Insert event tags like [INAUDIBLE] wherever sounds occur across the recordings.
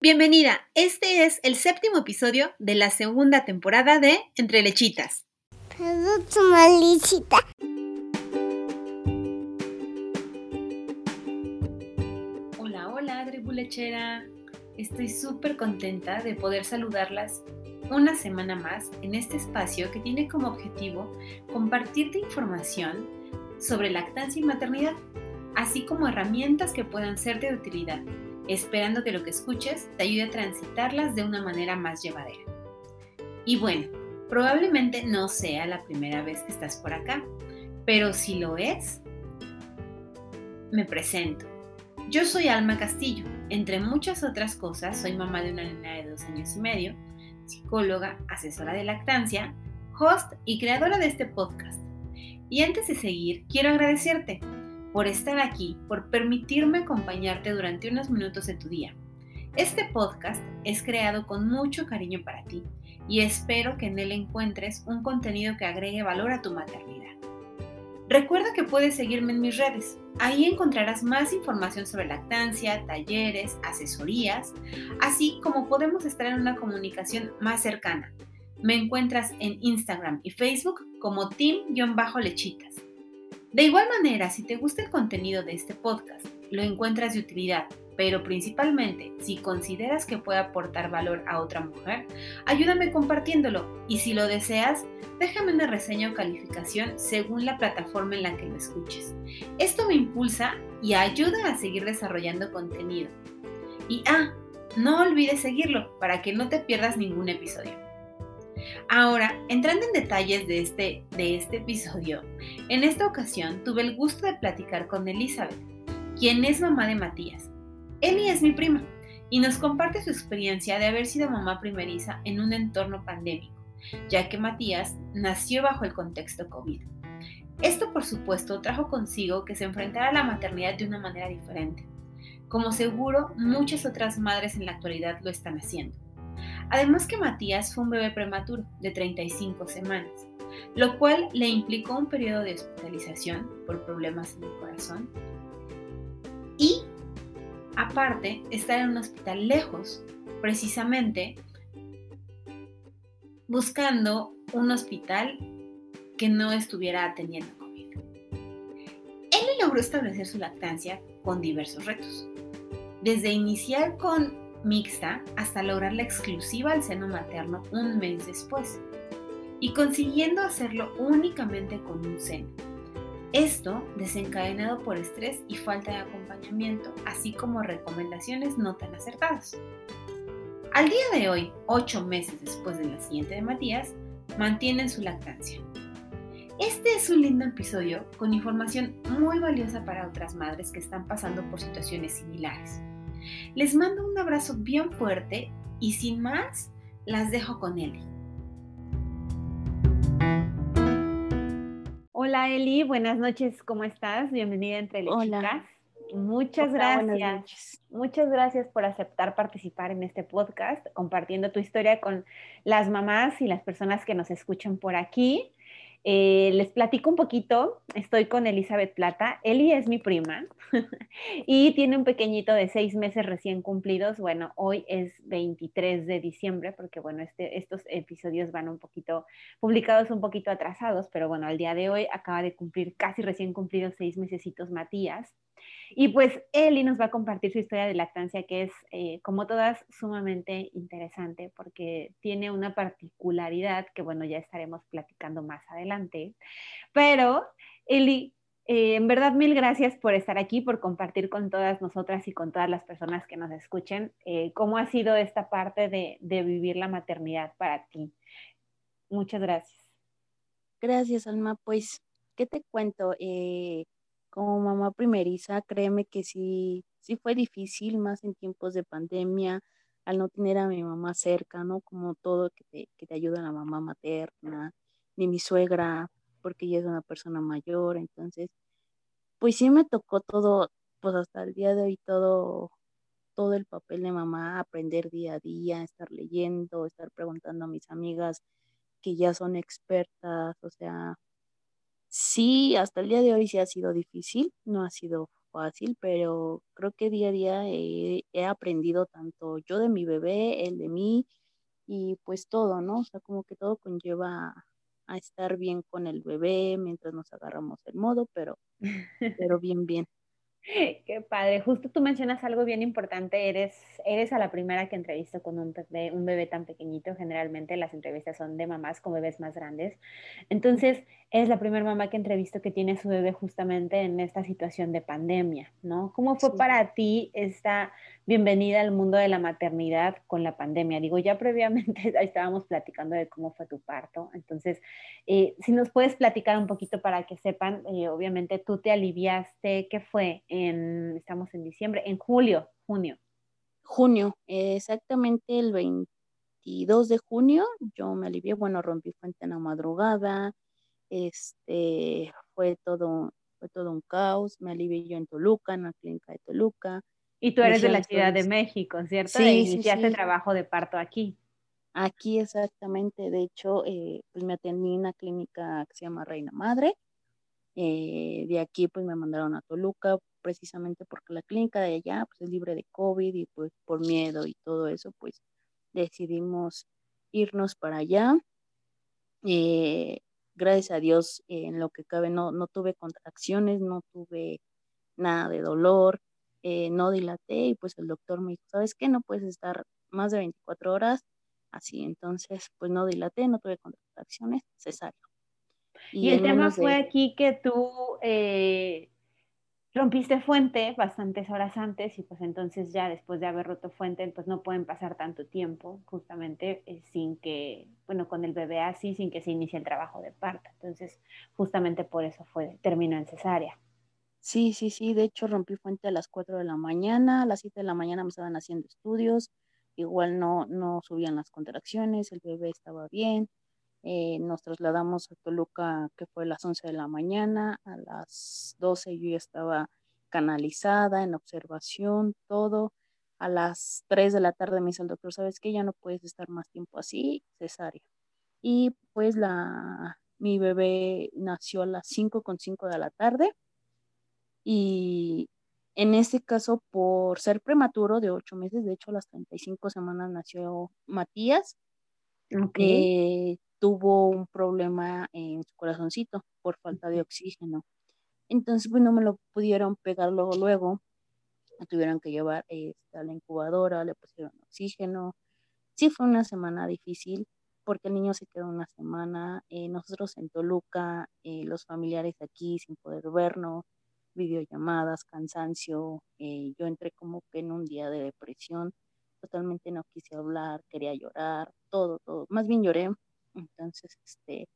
Bienvenida, este es el séptimo episodio de la segunda temporada de Entre Lechitas. Hola, hola, tribu lechera. Estoy súper contenta de poder saludarlas una semana más en este espacio que tiene como objetivo compartirte información sobre lactancia y maternidad, así como herramientas que puedan ser de utilidad esperando que lo que escuches te ayude a transitarlas de una manera más llevadera. Y bueno, probablemente no sea la primera vez que estás por acá, pero si lo es, me presento. Yo soy Alma Castillo. Entre muchas otras cosas, soy mamá de una niña de dos años y medio, psicóloga, asesora de lactancia, host y creadora de este podcast. Y antes de seguir, quiero agradecerte por estar aquí, por permitirme acompañarte durante unos minutos de tu día. Este podcast es creado con mucho cariño para ti y espero que en él encuentres un contenido que agregue valor a tu maternidad. Recuerda que puedes seguirme en mis redes. Ahí encontrarás más información sobre lactancia, talleres, asesorías, así como podemos estar en una comunicación más cercana. Me encuentras en Instagram y Facebook como team-lechitas. De igual manera, si te gusta el contenido de este podcast, lo encuentras de utilidad, pero principalmente si consideras que puede aportar valor a otra mujer, ayúdame compartiéndolo y si lo deseas, déjame una reseña o calificación según la plataforma en la que lo escuches. Esto me impulsa y ayuda a seguir desarrollando contenido. Y ah, no olvides seguirlo para que no te pierdas ningún episodio. Ahora, entrando en detalles de este, de este episodio, en esta ocasión tuve el gusto de platicar con Elizabeth, quien es mamá de Matías. Eli es mi prima y nos comparte su experiencia de haber sido mamá primeriza en un entorno pandémico, ya que Matías nació bajo el contexto COVID. Esto, por supuesto, trajo consigo que se enfrentara a la maternidad de una manera diferente, como seguro muchas otras madres en la actualidad lo están haciendo. Además que Matías fue un bebé prematuro de 35 semanas, lo cual le implicó un periodo de hospitalización por problemas en el corazón y aparte estar en un hospital lejos, precisamente buscando un hospital que no estuviera atendiendo COVID. Él logró establecer su lactancia con diversos retos, desde iniciar con mixta hasta lograr la exclusiva al seno materno un mes después y consiguiendo hacerlo únicamente con un seno. Esto desencadenado por estrés y falta de acompañamiento, así como recomendaciones no tan acertadas. Al día de hoy, ocho meses después del nacimiento de Matías, mantienen su lactancia. Este es un lindo episodio con información muy valiosa para otras madres que están pasando por situaciones similares. Les mando un abrazo bien fuerte y sin más, las dejo con Eli. Hola Eli, buenas noches, ¿cómo estás? Bienvenida entre las Hola. Muchas gracias. Muchas gracias por aceptar participar en este podcast, compartiendo tu historia con las mamás y las personas que nos escuchan por aquí. Eh, les platico un poquito, estoy con Elizabeth Plata, Eli es mi prima [LAUGHS] y tiene un pequeñito de seis meses recién cumplidos, bueno, hoy es 23 de diciembre porque bueno, este, estos episodios van un poquito publicados un poquito atrasados, pero bueno, al día de hoy acaba de cumplir casi recién cumplidos seis mesecitos Matías. Y pues Eli nos va a compartir su historia de lactancia, que es, eh, como todas, sumamente interesante porque tiene una particularidad que, bueno, ya estaremos platicando más adelante. Pero, Eli, eh, en verdad, mil gracias por estar aquí, por compartir con todas nosotras y con todas las personas que nos escuchen eh, cómo ha sido esta parte de, vivir la maternidad para ti. Muchas gracias. Gracias, Alma. Pues, ¿qué te cuento? Como mamá primeriza, créeme que sí, sí fue difícil, más en tiempos de pandemia, al no tener a mi mamá cerca, ¿no? Como todo que te, que te ayuda la mamá materna, ni mi suegra, porque ella es una persona mayor, entonces, pues sí me tocó todo, pues hasta el día de hoy todo, todo el papel de mamá, aprender día a día, estar leyendo, estar preguntando a mis amigas que ya son expertas, o sea, Sí, hasta el día de hoy sí ha sido difícil, no ha sido fácil, pero creo que día a día he, he aprendido tanto yo de mi bebé, él de mí, y pues todo, ¿no? O sea, como que todo conlleva a estar bien con el bebé mientras nos agarramos el modo, pero, [LAUGHS] pero bien, bien. [LAUGHS] Qué padre. Justo tú mencionas algo bien importante. Eres, eres a la primera que entrevisto con un bebé, un bebé tan pequeñito. Generalmente las entrevistas son de mamás con bebés más grandes. Entonces, es la primera mamá que entrevisto que tiene su bebé justamente en esta situación de pandemia, ¿no? ¿Cómo fue para ti esta bienvenida al mundo de la maternidad con la pandemia? Digo, ya previamente [LAUGHS] estábamos platicando de cómo fue tu parto. Entonces, eh, si nos puedes platicar un poquito para que sepan, eh, obviamente tú te aliviaste, ¿qué fue? En, estamos en diciembre, en julio, junio. Junio, exactamente el 22 de junio, yo me alivié, bueno, rompí fuente en la madrugada, este, fue todo, fue todo un caos, me alivié yo en Toluca, en la clínica de Toluca. Y tú eres de la Ciudad de México, ¿cierto? Sí, e iniciaste trabajo de parto aquí. Aquí exactamente, de hecho, eh, pues me atendí en una clínica que se llama Reina Madre. Eh, de aquí pues me mandaron a Toluca precisamente porque la clínica de allá pues es libre de COVID y pues por miedo y todo eso pues decidimos irnos para allá. Eh, gracias a Dios, en lo que cabe, no, no tuve contracciones, no tuve nada de dolor, eh, no dilaté y pues el doctor me dijo, ¿sabes qué? No puedes estar más de 24 horas así. Entonces, pues no dilaté, no tuve contracciones, cesárea. Y, el tema fue aquí que tú eh, rompiste fuente bastantes horas antes y pues entonces ya después de haber roto fuente pues no pueden pasar tanto tiempo justamente eh, sin que, bueno, con el bebé así, sin que se inicie el trabajo de parto. Entonces justamente por eso fue, terminó en cesárea. Sí, sí, sí, de hecho rompí fuente a las 4 de la mañana, a las 7 de la mañana me estaban haciendo estudios, igual no, no subían las contracciones, el bebé estaba bien, eh, nos trasladamos a Toluca, que fue a las 11 de la mañana, a las 12 yo ya estaba canalizada, en observación, todo. A las 3 de la tarde me dice el doctor, ¿sabes qué? Ya no puedes estar más tiempo así, cesárea. Y pues la, mi bebé nació a las 5 con 5 de la tarde. Y en este caso, por ser prematuro de 8 meses, de hecho a las 35 semanas nació Matías. Okay. Eh, tuvo un problema en su corazoncito por falta de oxígeno. Entonces, pues no me lo pudieron pegar luego, luego. Me tuvieron que llevar este, a la incubadora, le pusieron oxígeno. Sí fue una semana difícil porque el niño se quedó una semana. Eh, nosotros en Toluca, eh, los familiares aquí sin poder vernos, videollamadas, cansancio. Eh, yo entré como que en un día de depresión. Totalmente no quise hablar, quería llorar, todo, todo. Más bien lloré entonces, este,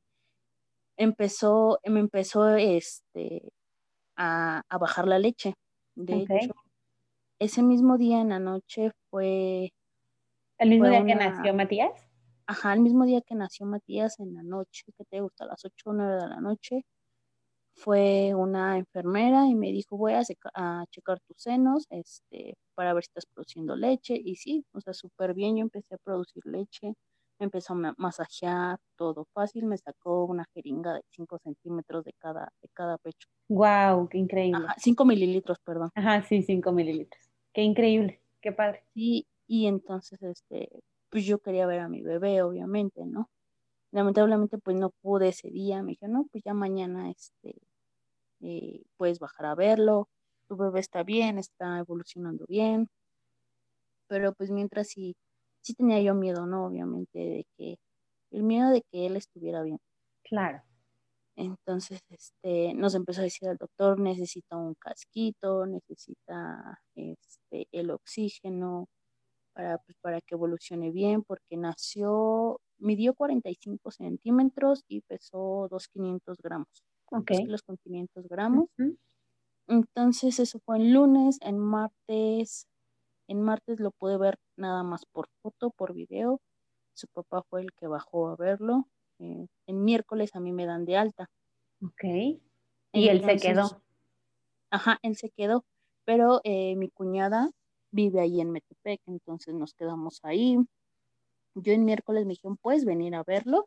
empezó, me empezó este, a, bajar la leche. De hecho, ese mismo día en la noche fue... ¿El mismo día que nació Matías? Ajá, el mismo día que nació Matías en la noche, que te gusta, a las 8 o 9 de la noche, fue una enfermera y me dijo, voy a, a, checar tus senos este, para ver si estás produciendo leche. Y sí, o sea, súper bien, yo empecé a producir leche empezó a masajear todo fácil, me sacó una jeringa de 5 centímetros de cada, de cada pecho. ¡Wow! ¡Qué increíble! 5 mililitros, perdón. Ajá, sí, 5 mililitros. ¡Qué increíble! ¡Qué padre! Sí, y entonces, este, pues yo quería ver a mi bebé, obviamente, ¿no? Lamentablemente, pues no pude ese día. Me dije, no, pues ya mañana, este, eh, puedes bajar a verlo. Tu bebé está bien, está evolucionando bien. Pero pues mientras sí sí tenía yo miedo, ¿no? Obviamente, de que, el miedo de que él estuviera bien. Claro. Entonces, este, nos empezó a decir al doctor, necesita un casquito, necesita este, el oxígeno para, pues, para que evolucione bien, porque nació, midió 45 centímetros y pesó 2,500 gramos. Ok. 2 kilos con 500 gramos. Entonces, eso fue el lunes, en martes en martes lo pude ver nada más por foto, por video. Su papá fue el que bajó a verlo. Eh, en miércoles a mí me dan de alta. Ok. Y él se quedó. Ajá, él se quedó. Pero eh, mi cuñada vive ahí en Metepec, entonces nos quedamos ahí. Yo en miércoles me dijeron, puedes venir a verlo.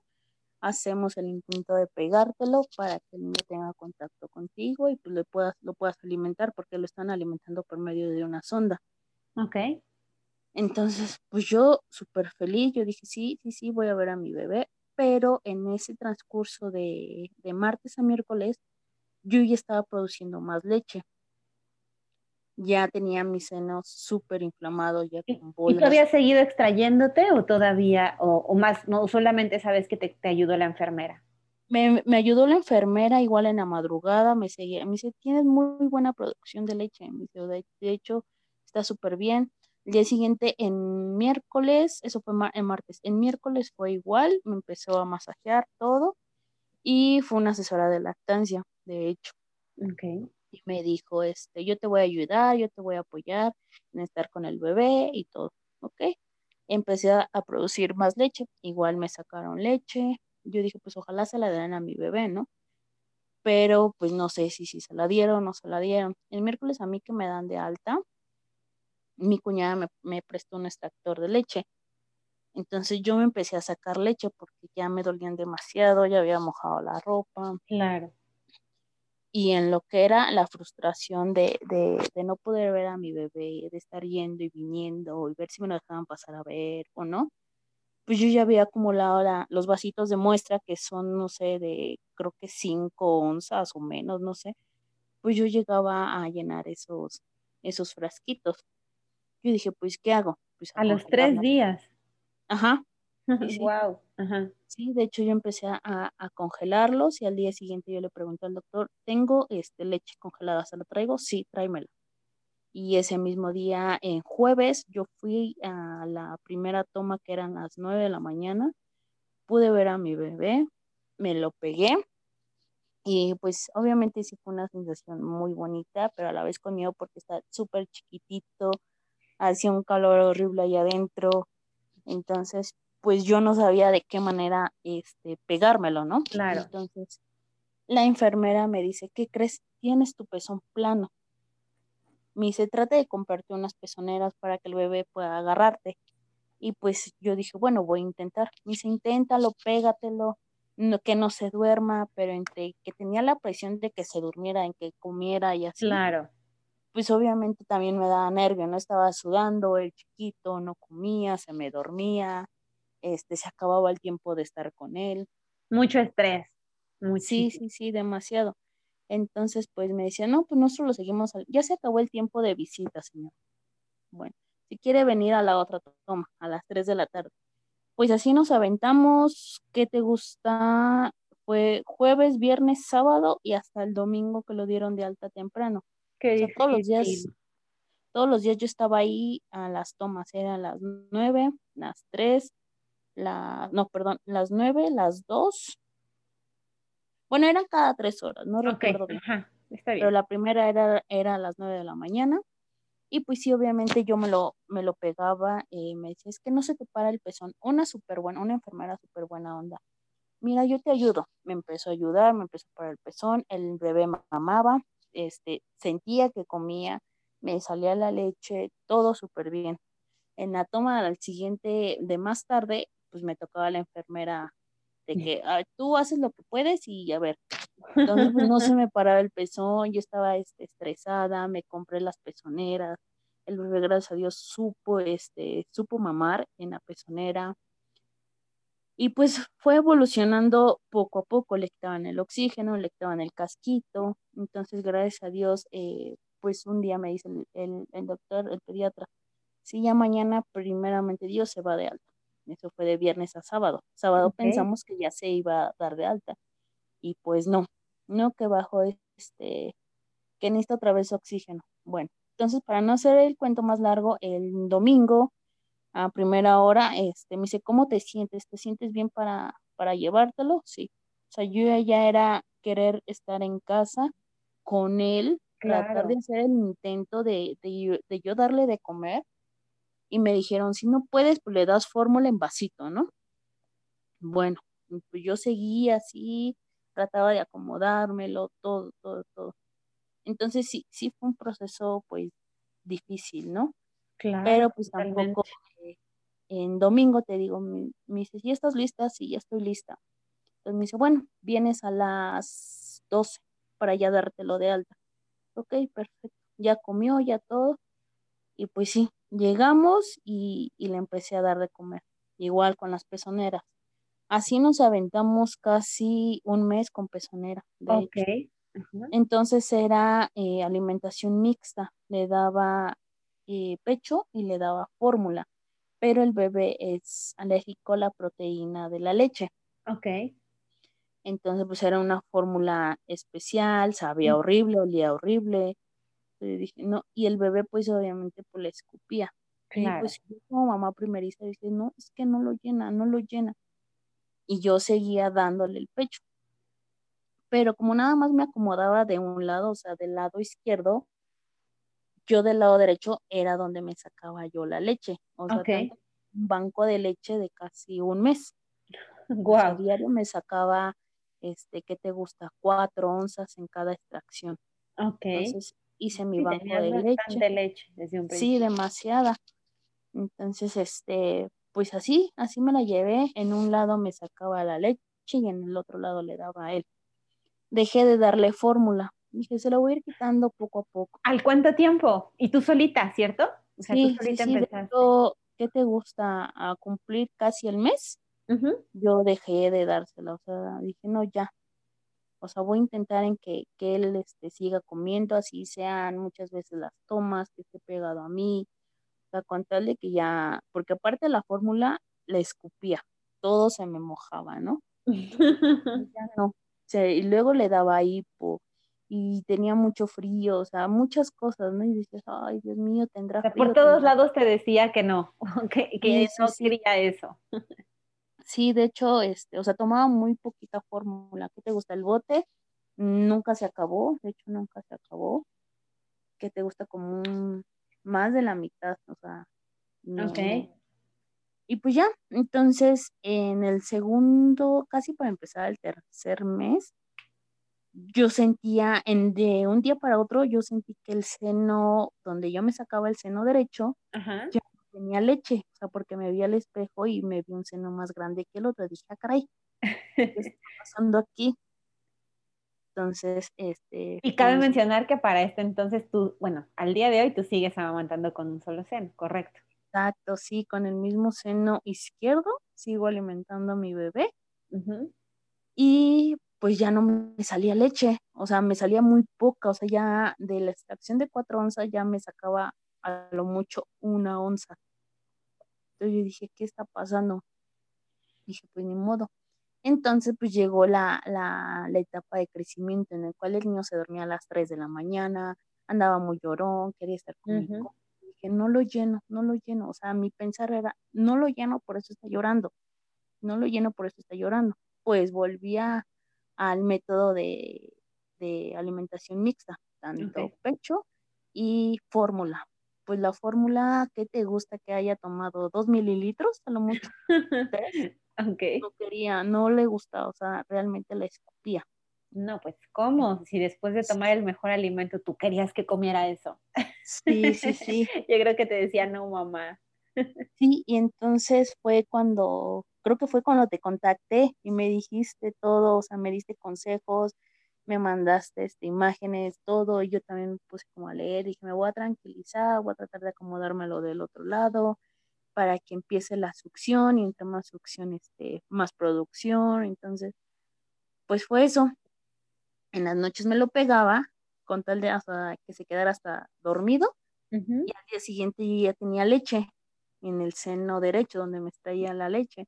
hacemos el intento de pegártelo para que el niño tenga contacto contigo y pues le puedas, lo puedas alimentar porque lo están alimentando por medio de una sonda. Ok. Entonces, pues yo súper feliz, yo dije, sí, sí, sí, voy a ver a mi bebé, pero en ese transcurso de, de martes a miércoles, yo ya estaba produciendo más leche. Ya tenía mis senos súper inflamados, ya con bolas. ¿Y tú habías seguido extrayéndote o todavía, o, más, no solamente sabes que te, ayudó la enfermera? Me, me, ayudó la enfermera igual en la madrugada, me seguía, me dice, tienes muy buena producción de leche, me dice, de hecho, está súper bien. El día siguiente, en miércoles, eso fue en martes, en miércoles fue igual, me empezó a masajear todo y fue una asesora de lactancia, de hecho. Okay. Y me dijo, este, yo te voy a ayudar, yo te voy a apoyar en estar con el bebé y todo, ¿ok? Empecé a, producir más leche, igual me sacaron leche, yo dije, pues ojalá se la den a mi bebé, ¿no? Pero pues no sé si, si se la dieron o no se la dieron. El miércoles a mí que me dan de alta, mi cuñada me, prestó un extractor de leche. Entonces yo me empecé a sacar leche porque ya me dolían demasiado, ya había mojado la ropa. Claro. Y en lo que era la frustración de, no poder ver a mi bebé, de estar yendo y viniendo y ver si me lo dejaban pasar a ver o no, pues yo ya había acumulado los vasitos de muestra que son, no sé, de creo que cinco onzas o menos, no sé. Pues yo llegaba a llenar esos, esos frasquitos. Yo dije, pues, ¿qué hago? Pues, a los tres días. Ajá. [LAUGHS] Sí, wow. Ajá. Sí, de hecho yo empecé a, congelarlos y al día siguiente yo le pregunté al doctor, ¿tengo este, leche congelada? ¿Se la traigo? Sí, tráemela. Y ese mismo día, en jueves, yo fui a la primera toma que eran las nueve de la mañana. Pude ver a mi bebé, me lo pegué y pues obviamente sí fue una sensación muy bonita, pero a la vez con miedo porque está súper chiquitito, hacía un calor horrible ahí adentro, entonces pues yo no sabía de qué manera este, pegármelo, ¿no? Claro. Entonces la enfermera me dice, ¿qué crees? Tienes tu pezón plano. Me dice, trata de comprarte unas pezoneras para que el bebé pueda agarrarte. Y pues yo dije, bueno, voy a intentar. Me dice, inténtalo, pégatelo, no, que no se duerma, pero entre que tenía la presión de que se durmiera, en que comiera y así. Claro pues obviamente también me daba nervio, ¿no? Estaba sudando, el chiquito no comía, se me dormía, este, se acababa el tiempo de estar con él. Mucho estrés. Sí, sí, sí, demasiado. Entonces, pues me decía, no, pues nosotros lo seguimos, ya se acabó el tiempo de visita, señor. Bueno, si quiere venir a la otra toma, a las 3 de la tarde. Pues así nos aventamos, ¿qué te gusta? Fue jueves, viernes, sábado y hasta el domingo que lo dieron de alta temprano todos los días, todos los días yo estaba ahí a las tomas, eran las nueve, las tres, la, no, perdón, las nueve, las dos. Bueno, eran cada tres horas, no recuerdo bien. Pero la primera era, era a las nueve de la mañana. Y pues sí, obviamente yo me lo, me lo pegaba, y me decía, es que no se te para el pezón. Una súper buena, una enfermera súper buena onda. Mira, yo te ayudo. Me empezó a ayudar, me empezó a parar el pezón, el bebé mamaba, este, sentía que comía, me salía la leche, todo súper bien. En la toma al siguiente de más tarde, pues me tocaba la enfermera de que tú haces lo que puedes y a ver. Entonces pues, no se [LAUGHS] me paraba el pezón, yo estaba este, estresada, me compré las pezoneras, el bebé gracias a Dios supo, este, supo mamar en la pezonera, y pues fue evolucionando poco a poco, le quitaban el oxígeno, le quitaban el casquito. Entonces, gracias a Dios, eh, pues un día me dice el, el, doctor, el pediatra, si ya mañana primeramente Dios se va de alta. Eso fue de viernes a sábado. Sábado pensamos que ya se iba a dar de alta. Y pues no, no que bajo este, que necesita otra vez oxígeno. Bueno, entonces para no hacer el cuento más largo, el domingo a primera hora, este, me dice, ¿cómo te sientes? ¿Te sientes bien para, para llevártelo? Sí. O sea, yo ya era querer estar en casa con él, tratar de hacer el intento de, de, yo darle de comer. Y me dijeron, si no puedes, pues le das fórmula en vasito, ¿no? Bueno, pues yo seguía así, trataba de acomodármelo, todo, todo, todo. Entonces sí, sí fue un proceso pues difícil, ¿no? Claro, Pero pues tampoco en domingo te digo, me, dices, ¿ya estás lista? Sí, ya estoy lista. Entonces me dice, bueno, vienes a las 12 para ya dártelo de alta. Ok, perfecto. Ya comió, ya todo. Y pues sí, llegamos y, le empecé a dar de comer. Igual con las pezoneras. Así nos aventamos casi un mes con pezonera. ok. Entonces era eh, alimentación mixta. Le daba eh, pecho y le daba fórmula. Pero el bebé es alérgico a la proteína de la leche. Ok. Entonces, pues era una fórmula especial, sabía horrible, olía horrible. Dije, no, y el bebé, pues obviamente, pues le escupía. Y pues yo como mamá primeriza dije, no, es que no lo llena, no lo llena. Y yo seguía dándole el pecho. Pero como nada más me acomodaba de un lado, o sea, del lado izquierdo, yo del lado derecho era donde me sacaba yo la leche. O sea, un banco de leche de casi un mes. [LAUGHS] Wow. diario me sacaba, este, ¿qué te gusta? Cuatro onzas en cada extracción. Ok. Entonces hice mi banco de leche. leche desde un sí, demasiada. Entonces, este, pues así, así me la llevé. En un lado me sacaba la leche y en el otro lado le daba a él. Dejé de darle fórmula. Dije, se la voy a ir quitando poco a poco. ¿Al cuánto tiempo? Y tú solita, ¿cierto? O sea, sí, tú solita sí, ¿Qué te gusta? A cumplir casi el mes yo dejé de dársela, o sea, dije, no, ya, o sea, voy a intentar en que, que él este, siga comiendo, así sean muchas veces las tomas, que esté pegado a mí, o sea, con tal de que ya, porque aparte de la fórmula, la escupía, todo se me mojaba, ¿no? [LAUGHS] ya no, y luego le daba hipo, y tenía mucho frío, o sea, muchas cosas, ¿no? Y dices, ay, Dios mío, tendrá frío. Por todos lados te decía que no, [LAUGHS] que, que no quería eso. [LAUGHS] Sí, de hecho, este, o sea, tomaba muy poquita fórmula. ¿Qué te gusta? El bote nunca se acabó, de hecho, nunca se acabó. ¿Qué te gusta? Como más de la mitad, o sea. ok. Y pues ya, entonces, en el segundo, casi para empezar el tercer mes, yo sentía, en, de un día para otro, yo sentí que el seno, donde yo me sacaba el seno derecho, ya tenía leche, o sea, porque me vi al espejo y me vi un seno más grande que el otro. Dije, ah, caray, ¿qué [LAUGHS] está pasando aquí? Entonces, este. Y cabe pues mencionar que para este entonces tú, bueno, al día de hoy tú sigues amamantando con un solo seno, ¿correcto? Exacto, sí, con el mismo seno izquierdo sigo alimentando a mi bebé. Y pues ya no me salía leche, o sea, me salía muy poca, o sea, ya de la extracción de cuatro onzas ya me sacaba a lo mucho una onza. Entonces yo dije, ¿qué está pasando? Dije, pues ni modo. Entonces, pues llegó la, la, la, etapa de crecimiento en el cual el niño se dormía a las 3 de la mañana, andaba muy llorón, quería estar conmigo. Dije, no lo lleno, no lo lleno. O sea, mi pensar era, no lo lleno, por eso está llorando. No lo lleno, por eso está llorando. Pues volvía al método de, de alimentación mixta, tanto pecho y fórmula pues la fórmula que te gusta que haya tomado dos mililitros, a lo mucho. [LAUGHS] okay. No quería, no le gustaba, o sea, realmente la escupía. No, pues ¿cómo? Si después de tomar el mejor alimento tú querías que comiera eso. Sí, sí, sí. [LAUGHS] Yo creo que te decía, no, mamá. Sí, y entonces fue cuando, creo que fue cuando te contacté y me dijiste todo, o sea, me diste consejos, me mandaste este, imágenes, todo, y yo también me puse como a leer, dije, me voy a tranquilizar, voy a tratar de acomodármelo del otro lado para que empiece la succión y entre más succión, este, más producción, entonces, pues fue eso. En las noches me lo pegaba con tal de hasta que se quedara hasta dormido y al día siguiente ya tenía leche en el seno derecho donde me extraía la leche.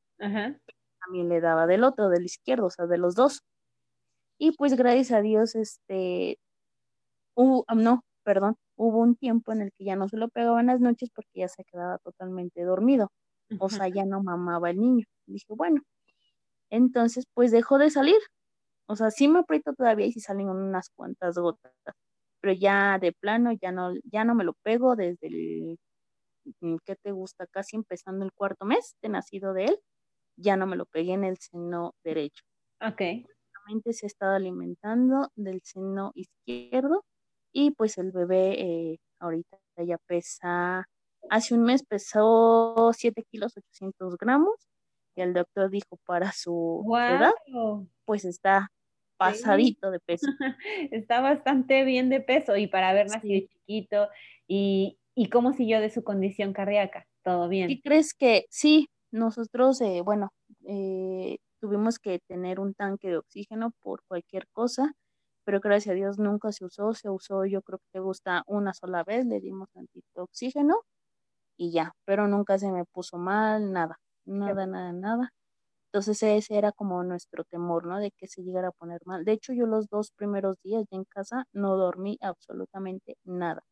También le daba del otro, del izquierdo, o sea, de los dos. Y pues gracias a Dios, este, hubo, no, perdón, hubo un tiempo en el que ya no se lo pegaba en las noches porque ya se quedaba totalmente dormido. O sea, ya no mamaba el niño. Dije, bueno, entonces pues dejó de salir. O sea, sí me aprieto todavía y sí salen unas cuantas gotas, pero ya de plano ya no, ya no me lo pego desde el, ¿qué te gusta? Casi empezando el cuarto mes de nacido de él, ya no me lo pegué en el seno derecho. Ok se ha estado alimentando del seno izquierdo y pues el bebé eh, ahorita ya pesa, hace un mes pesó 7 kilos 800 gramos que el doctor dijo para su edad, pues está pasadito de peso. [LAUGHS] está bastante bien de peso y para haber nacido chiquito y, y cómo siguió de su condición cardíaca, todo bien. ¿Y crees que sí? Nosotros, eh, bueno, eh, tuvimos que tener un tanque de oxígeno por cualquier cosa, pero gracias a Dios nunca se usó, se usó yo creo que te gusta una sola vez, le dimos tantito oxígeno y ya, pero nunca se me puso mal, nada, nada, nada, nada. Entonces ese era como nuestro temor, ¿no? De que se llegara a poner mal. De hecho, yo los dos primeros días ya en casa no dormí absolutamente nada.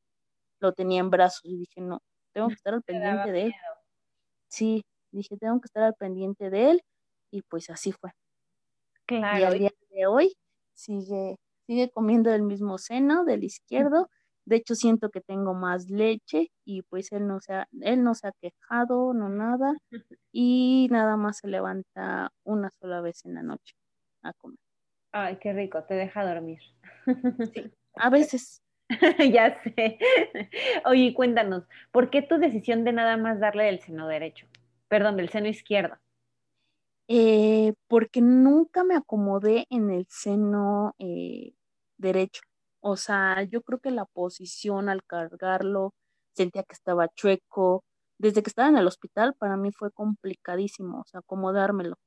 Lo tenía en brazos y dije, no, tengo que estar al [LAUGHS] pendiente de él. Sí, dije, tengo que estar al pendiente de él y pues así fue. Claro. Y al día de hoy sigue, sigue comiendo el mismo seno del izquierdo. De hecho, siento que tengo más leche y pues él no se ha, él no se ha quejado, no nada. [LAUGHS] Y nada más se levanta una sola vez en la noche a comer. Ay, qué rico, te deja dormir. Sí, a veces. [LAUGHS] ya sé. Oye, cuéntanos, ¿por qué tu decisión de nada más darle el seno derecho? Perdón, del seno izquierdo. Eh, porque nunca me acomodé en el seno eh, derecho. O sea, yo creo que la posición al cargarlo, sentía que estaba chueco. Desde que estaba en el hospital, para mí fue complicadísimo, o sea, acomodármelo.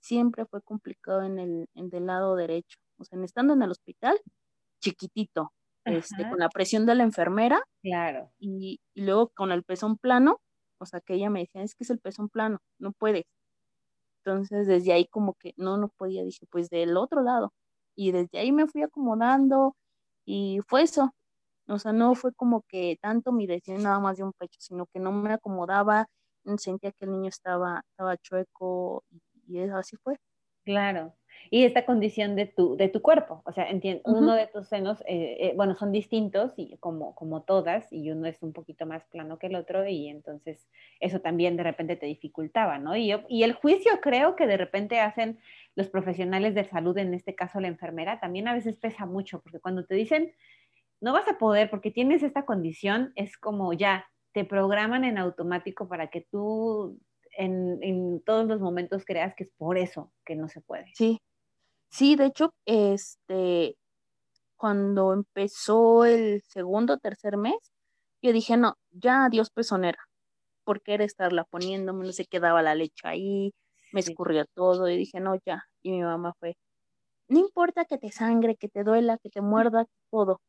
Siempre fue complicado en el del lado derecho. O sea, estando en el hospital, chiquitito, este, con la presión de la enfermera. Claro. Y, y, luego con el pezón plano, o sea, que ella me decía, es que es el pezón plano, no puedes. Entonces, desde ahí como que no, no podía, dije, pues del otro lado. Y desde ahí me fui acomodando y fue eso. O sea, no fue como que tanto mi decisión nada más de un pecho, sino que no me acomodaba, sentía que el niño estaba, estaba chueco y, y así fue. Claro y esta condición de tu, de tu cuerpo. O sea, entiendo, uno de tus senos, eh, eh, bueno, son distintos y como, como todas, y uno es un poquito más plano que el otro, y entonces eso también de repente te dificultaba, ¿no? Y, y el juicio creo que de repente hacen los profesionales de salud, en este caso la enfermera, también a veces pesa mucho, porque cuando te dicen, no vas a poder porque tienes esta condición, es como ya, te programan en automático para que tú en, en, todos los momentos creas que es por eso que no se puede. Sí, Sí, de hecho, este, cuando empezó el segundo o tercer mes, yo dije, no, ya adiós pezonera, porque era estarla poniéndome, no se quedaba la leche ahí, me escurría todo, y dije, no, ya. Y mi mamá fue, no importa que te sangre, que te duela, que te muerda, todo.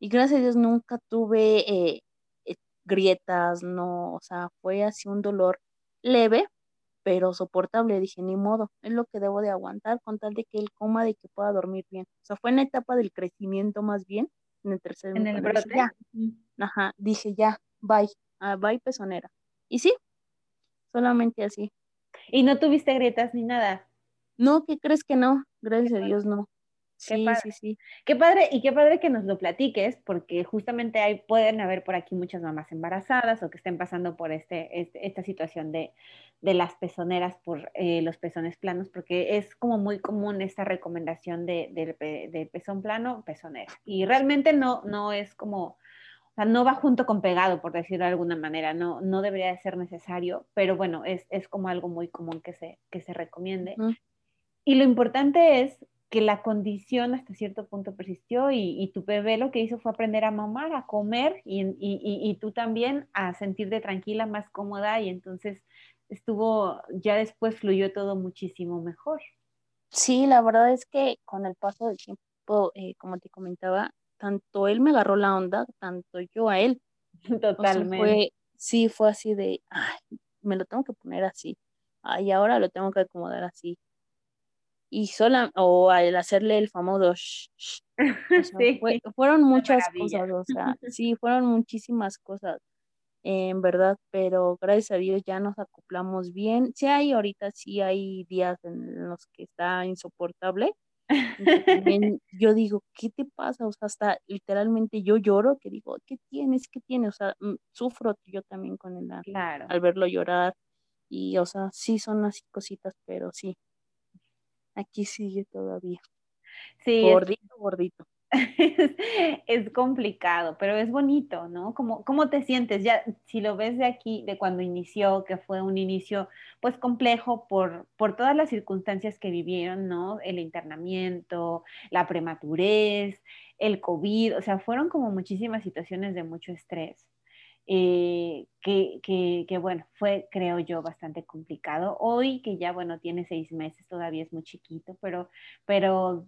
Y gracias a Dios nunca tuve eh, eh, grietas, no, o sea, fue así un dolor leve, pero soportable. Dije, ni modo, es lo que debo de aguantar con tal de que él coma, de que pueda dormir bien. O sea, fue en la etapa del crecimiento más bien, en el tercer En el brote. ya. Ajá, dije, ya, bye, ah, bye pezonera. Y sí, solamente así. ¿Y no tuviste grietas ni nada? No, ¿qué crees que no? Gracias a Dios, no. Sí, sí, sí. Qué padre, y qué padre que nos lo platiques, porque justamente hay, pueden haber por aquí muchas mamás embarazadas o que estén pasando por este, este esta situación de, de, las pezoneras por eh, los pezones planos, porque es como muy común esta recomendación de, de, pezón plano, pezonera. Y realmente no, no es como, o sea, no va junto con pegado, por decirlo de alguna manera, no, no debería de ser necesario, pero bueno, es, es como algo muy común que se, que se recomiende. Y lo importante es que la condición hasta cierto punto persistió y, tu bebé lo que hizo fue aprender a mamar, a comer y, y, tú también a sentirte tranquila, más cómoda y entonces estuvo, ya después fluyó todo muchísimo mejor. Sí, la verdad es que con el paso del tiempo, eh, como te comentaba, tanto él me agarró la onda, tanto yo a él. [LAUGHS] Totalmente. sí, fue así de, ay, me lo tengo que poner así, ay, ahora lo tengo que acomodar así y sola, o al hacerle el famoso [LAUGHS] fueron muchas cosas, o sea, [LAUGHS] sí, fueron muchísimas cosas, en verdad, pero gracias a Dios ya nos acoplamos bien. Sí hay ahorita, sí hay días en los que está insoportable. [LAUGHS] yo digo, ¿qué te pasa? O sea, hasta literalmente yo lloro, que digo, ¿qué tienes? ¿Qué tienes? O sea, mm, sufro yo también con él claro. al verlo llorar. Y, o sea, sí son así cositas, pero sí, aquí sigue todavía. Sí. Gordito, gordito. [LAUGHS] es, complicado, pero es bonito, ¿no? ¿Cómo, ¿Cómo te sientes? Ya, si lo ves de aquí, de cuando inició, que fue un inicio pues complejo por, por todas las circunstancias que vivieron, ¿no? El internamiento, la prematurez, el COVID, o sea, fueron como muchísimas situaciones de mucho estrés. Eh, que, que, que, bueno, fue, creo yo, bastante complicado. Hoy, que ya, bueno, tiene seis meses, todavía es muy chiquito, pero, pero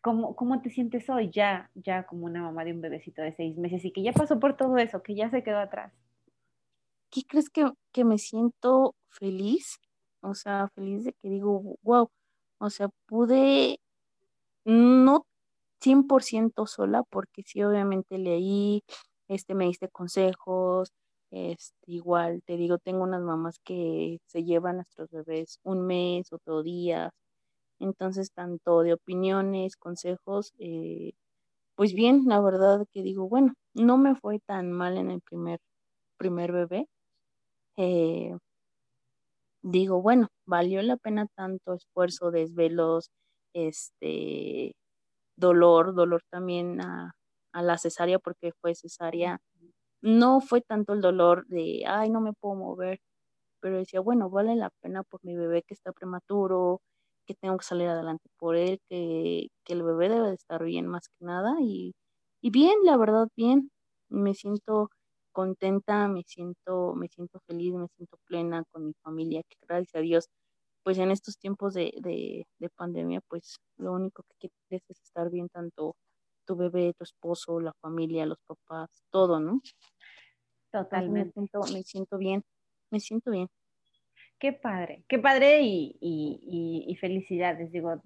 ¿cómo, cómo te sientes hoy ya, ya como una mamá de un bebecito de seis meses y que ya pasó por todo eso, que ya se quedó atrás? ¿Qué crees que, que me siento feliz? O sea, feliz de que digo, wow, o sea, pude, no 100% sola, porque sí, obviamente leí, este, me diste consejos, este, igual te digo, tengo unas mamás que se llevan a nuestros bebés un mes, otro día, entonces tanto de opiniones, consejos, eh, pues bien, la verdad que digo, bueno, no me fue tan mal en el primer, primer bebé. Eh, digo, bueno, valió la pena tanto esfuerzo, desvelos, este, dolor, dolor también a, a la cesárea porque fue cesárea. No fue tanto el dolor de, ay, no me puedo mover, pero decía, bueno, vale la pena por mi bebé que está prematuro, que tengo que salir adelante por él, que, que el bebé debe de estar bien más que nada. Y, y bien, la verdad, bien. Me siento contenta, me siento, me siento feliz, me siento plena con mi familia, que gracias a Dios, pues en estos tiempos de, de, de pandemia, pues lo único que quieres es estar bien tanto tu bebé, tu esposo, la familia, los papás, todo, ¿no? Totalmente. Me siento, me siento bien, me siento bien. Qué padre, qué padre y, y, y, felicidades. Digo,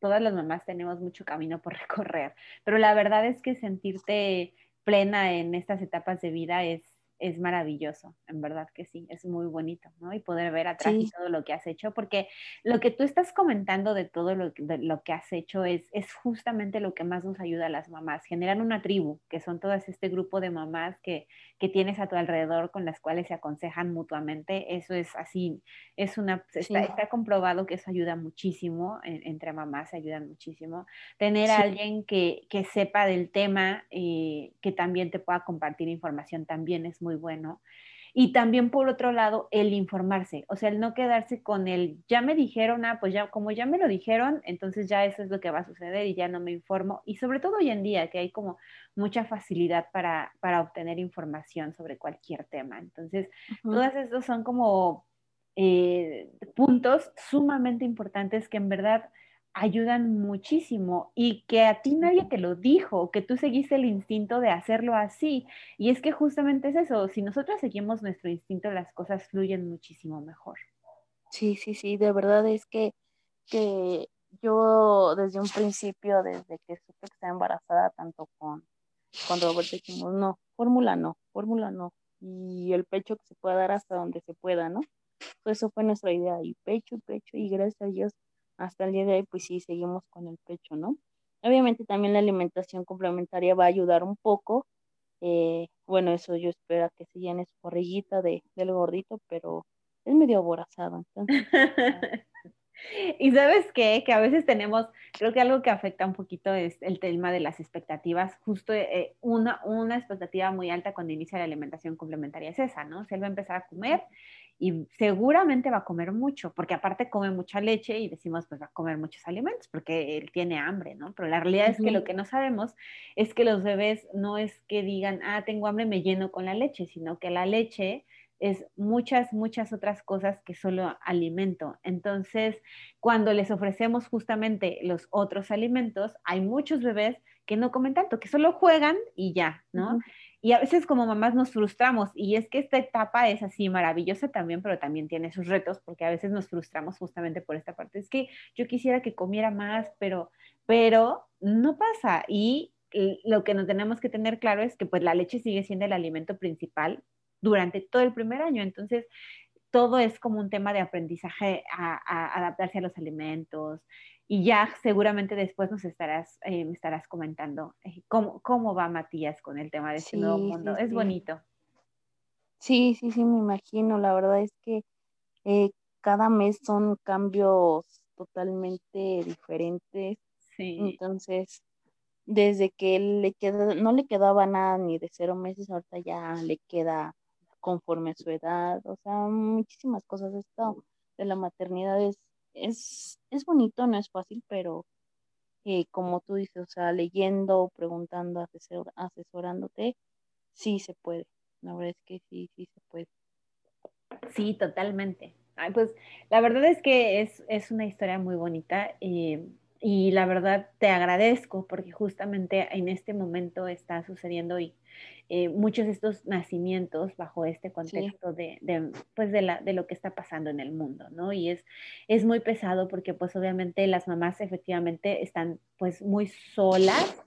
todas las mamás tenemos mucho camino por [LAUGHS] recorrer, pero la verdad es que sentirte plena en estas etapas de vida es, es maravilloso, en verdad que sí, es muy bonito, ¿no? Y poder ver atrás todo lo que has hecho, porque lo que tú estás comentando de todo lo, lo que has hecho es, es justamente lo que más nos ayuda a las mamás, generar una tribu, que son todas este grupo de mamás que, que tienes a tu alrededor con las cuales se aconsejan mutuamente, eso es así, es una, está, comprobado que eso ayuda muchísimo, entre mamás se ayudan muchísimo, tener a alguien que, que, sepa del tema, y eh, que también te pueda compartir información también es muy muy bueno. Y también por otro lado, el informarse, o sea, el no quedarse con el, ya me dijeron, ah, pues ya, como ya me lo dijeron, entonces ya eso es lo que va a suceder y ya no me informo. Y sobre todo hoy en día, que hay como mucha facilidad para, para obtener información sobre cualquier tema. Entonces, todas estos son como eh, puntos sumamente importantes que en verdad ayudan muchísimo y que a ti nadie te lo dijo, que tú seguiste el instinto de hacerlo así. Y es que justamente es eso, si nosotros seguimos nuestro instinto, las cosas fluyen muchísimo mejor. Sí, sí, sí, de verdad es que, que yo desde un principio, desde que supe que estaba embarazada, tanto con, con Roberto, dijimos, no, fórmula no, fórmula no. Y el pecho que se pueda dar hasta donde se pueda, ¿no? Pues eso fue nuestra idea, y pecho, pecho, y gracias a Dios hasta el día de hoy, pues sí, seguimos con el pecho, ¿no? Obviamente también la alimentación complementaria va a ayudar un poco. Eh, bueno, eso yo espero que se llene su barriguita de, del gordito, pero es medio aborazado. Entonces, [LAUGHS] y sabes qué, que a veces tenemos, creo que algo que afecta un poquito es el tema de las expectativas. Justo eh, una, una expectativa muy alta cuando inicia la alimentación complementaria es esa, ¿no? Él va a empezar a comer y seguramente va a comer mucho, porque aparte come mucha leche y decimos, pues va a comer muchos alimentos, porque él tiene hambre, ¿no? Pero la realidad es que lo que no sabemos es que los bebés no es que digan, ah, tengo hambre, me lleno con la leche, sino que la leche es muchas, muchas otras cosas que solo alimento. Entonces, cuando les ofrecemos justamente los otros alimentos, hay muchos bebés que no comen tanto, que solo juegan y ya, ¿no? Y a veces como mamás nos frustramos y es que esta etapa es así maravillosa también, pero también tiene sus retos porque a veces nos frustramos justamente por esta parte. Es que yo quisiera que comiera más, pero, pero no pasa. Y lo que nos tenemos que tener claro es que pues la leche sigue siendo el alimento principal durante todo el primer año. Entonces, todo es como un tema de aprendizaje a adaptarse a los alimentos, y ya seguramente después nos estarás, eh, me estarás comentando eh, cómo, cómo, va Matías con el tema de este nuevo mundo. es bonito. Sí, sí, sí, me imagino. La verdad es que eh, cada mes son cambios totalmente diferentes. Sí. Entonces, desde que le queda, no le quedaba nada ni de cero meses, ahorita ya le queda conforme a su edad, o sea, muchísimas cosas. Esto de la maternidad es, es, es bonito, no es fácil, pero eh, como tú dices, o sea, leyendo, preguntando, asesorándote, sí se puede. La verdad es que sí, sí se puede. Sí, totalmente. pues la verdad es que es, es una historia muy bonita. Eh, y la verdad te agradezco porque justamente en este momento está sucediendo y eh, muchos de estos nacimientos bajo este contexto de, de, pues de, la, de lo que está pasando en el mundo, ¿no? Y es, es muy pesado porque pues obviamente las mamás efectivamente están pues muy solas,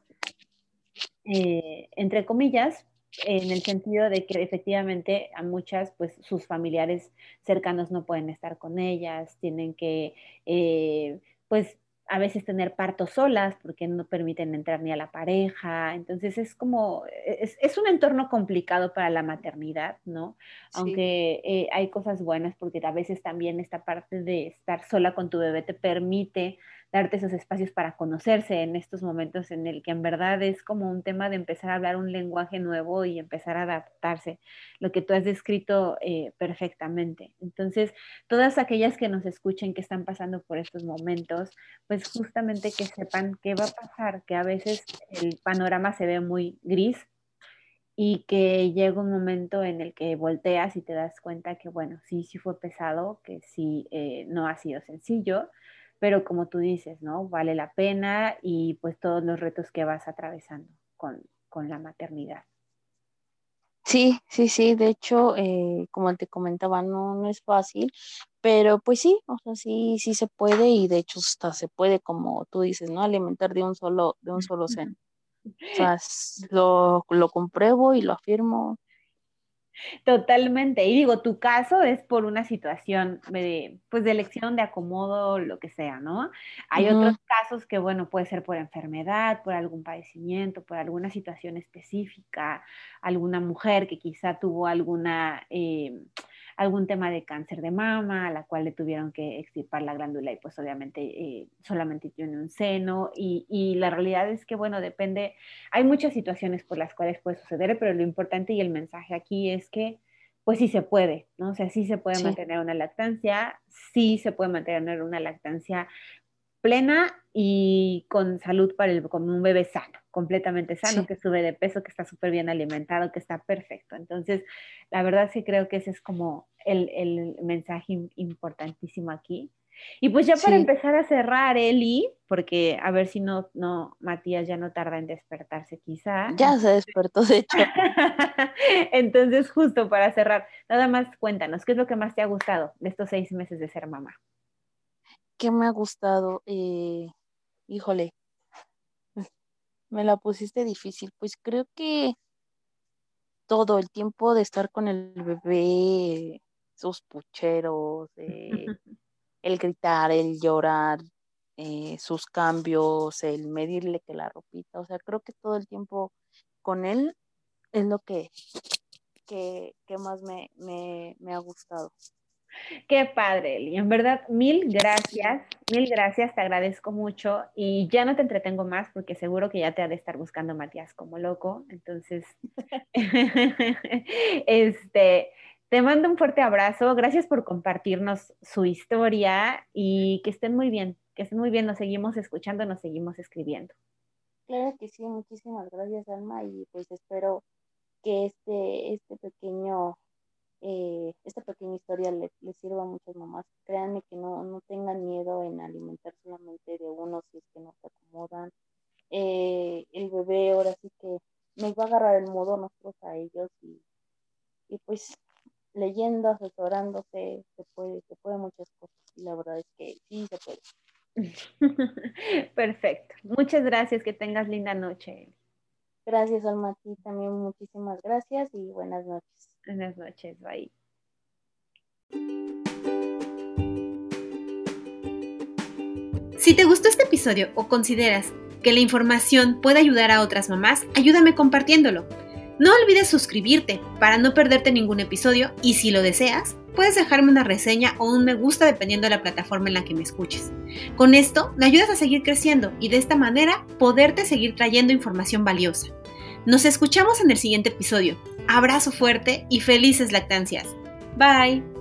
eh, entre comillas, en el sentido de que efectivamente a muchas, pues sus familiares cercanos no pueden estar con ellas, tienen que, eh, pues a veces tener partos solas porque no permiten entrar ni a la pareja. Entonces es como, es, es un entorno complicado para la maternidad, ¿no? Aunque eh, hay cosas buenas porque a veces también esta parte de estar sola con tu bebé te permite darte esos espacios para conocerse en estos momentos en el que en verdad es como un tema de empezar a hablar un lenguaje nuevo y empezar a adaptarse, lo que tú has descrito eh, perfectamente. Entonces, todas aquellas que nos escuchen que están pasando por estos momentos, pues justamente que sepan qué va a pasar, que a veces el panorama se ve muy gris, y que llega un momento en el que volteas y te das cuenta que, bueno, sí, sí fue pesado, que sí, eh, no ha sido sencillo, pero como tú dices, ¿no? Vale la pena y pues todos los retos que vas atravesando con, la maternidad. Sí, sí, sí, de hecho, eh, como te comentaba, no, no es fácil, pero pues sí, o sea, sí, sí se puede y de hecho hasta se puede, como tú dices, ¿no? Alimentar de un solo, de un solo seno. O [LAUGHS] sea, lo, lo compruebo y lo afirmo Totalmente. Y digo, tu caso es por una situación de, pues, de elección, de acomodo, lo que sea, ¿no? Hay otros casos que, bueno, puede ser por enfermedad, por algún padecimiento, por alguna situación específica, alguna mujer que quizá tuvo alguna... Eh, algún tema de cáncer de mama, a la cual le tuvieron que extirpar la glándula y pues obviamente eh, solamente tiene un seno y, y, la realidad es que bueno, depende, hay muchas situaciones por las cuales puede suceder, pero lo importante y el mensaje aquí es que pues sí se puede, ¿no? O sea, sí se puede mantener una lactancia, sí se puede mantener una lactancia plena y con salud para el, con un bebé sano, completamente sano, que sube de peso, que está súper bien alimentado, que está perfecto. Entonces, la verdad sí creo que ese es como el, el mensaje importantísimo aquí. Y pues ya para empezar a cerrar, Eli, porque a ver si no, no, Matías ya no tarda en despertarse quizá. Ya se despertó, de hecho. [LAUGHS] Entonces, justo para cerrar, nada más cuéntanos, ¿qué es lo que más te ha gustado de estos seis meses de ser mamá? ¿Qué me ha gustado? Eh, híjole, [LAUGHS] me la pusiste difícil. Pues creo que todo el tiempo de estar con el bebé, sus pucheros, eh, [LAUGHS] el gritar, el llorar, eh, sus cambios, el medirle que la ropita, o sea, creo que todo el tiempo con él es lo que, que, más me, me ha gustado. Qué padre, Eli. En verdad, mil gracias, mil gracias, te agradezco mucho y ya no te entretengo más porque seguro que ya te ha de estar buscando Matías como loco. Entonces, [LAUGHS] este, te mando un fuerte abrazo. Gracias por compartirnos su historia y que estén muy bien, que estén muy bien. Nos seguimos escuchando, nos seguimos escribiendo. Claro que sí, muchísimas gracias, Alma, y pues espero que este, este pequeño eh, esta pequeña historia le sirva a muchas mamás. Créanme que no, no tengan miedo en alimentar solamente de uno si es que no se acomodan. Eh, el bebé ahora sí que nos va a agarrar el modo nosotros a ellos y, y pues leyendo, asesorándose, se puede, se puede muchas cosas y la verdad es que sí se puede. [LAUGHS] Perfecto. Muchas gracias, que tengas linda noche. Gracias, Alma, también muchísimas gracias y buenas noches. Buenas noches, bye. Si te gustó este episodio o consideras que la información puede ayudar a otras mamás, ayúdame compartiéndolo. No olvides suscribirte para no perderte ningún episodio y si lo deseas, puedes dejarme una reseña o un me gusta dependiendo de la plataforma en la que me escuches. Con esto me ayudas a seguir creciendo y de esta manera poderte seguir trayendo información valiosa. Nos escuchamos en el siguiente episodio. Abrazo fuerte y felices lactancias. Bye.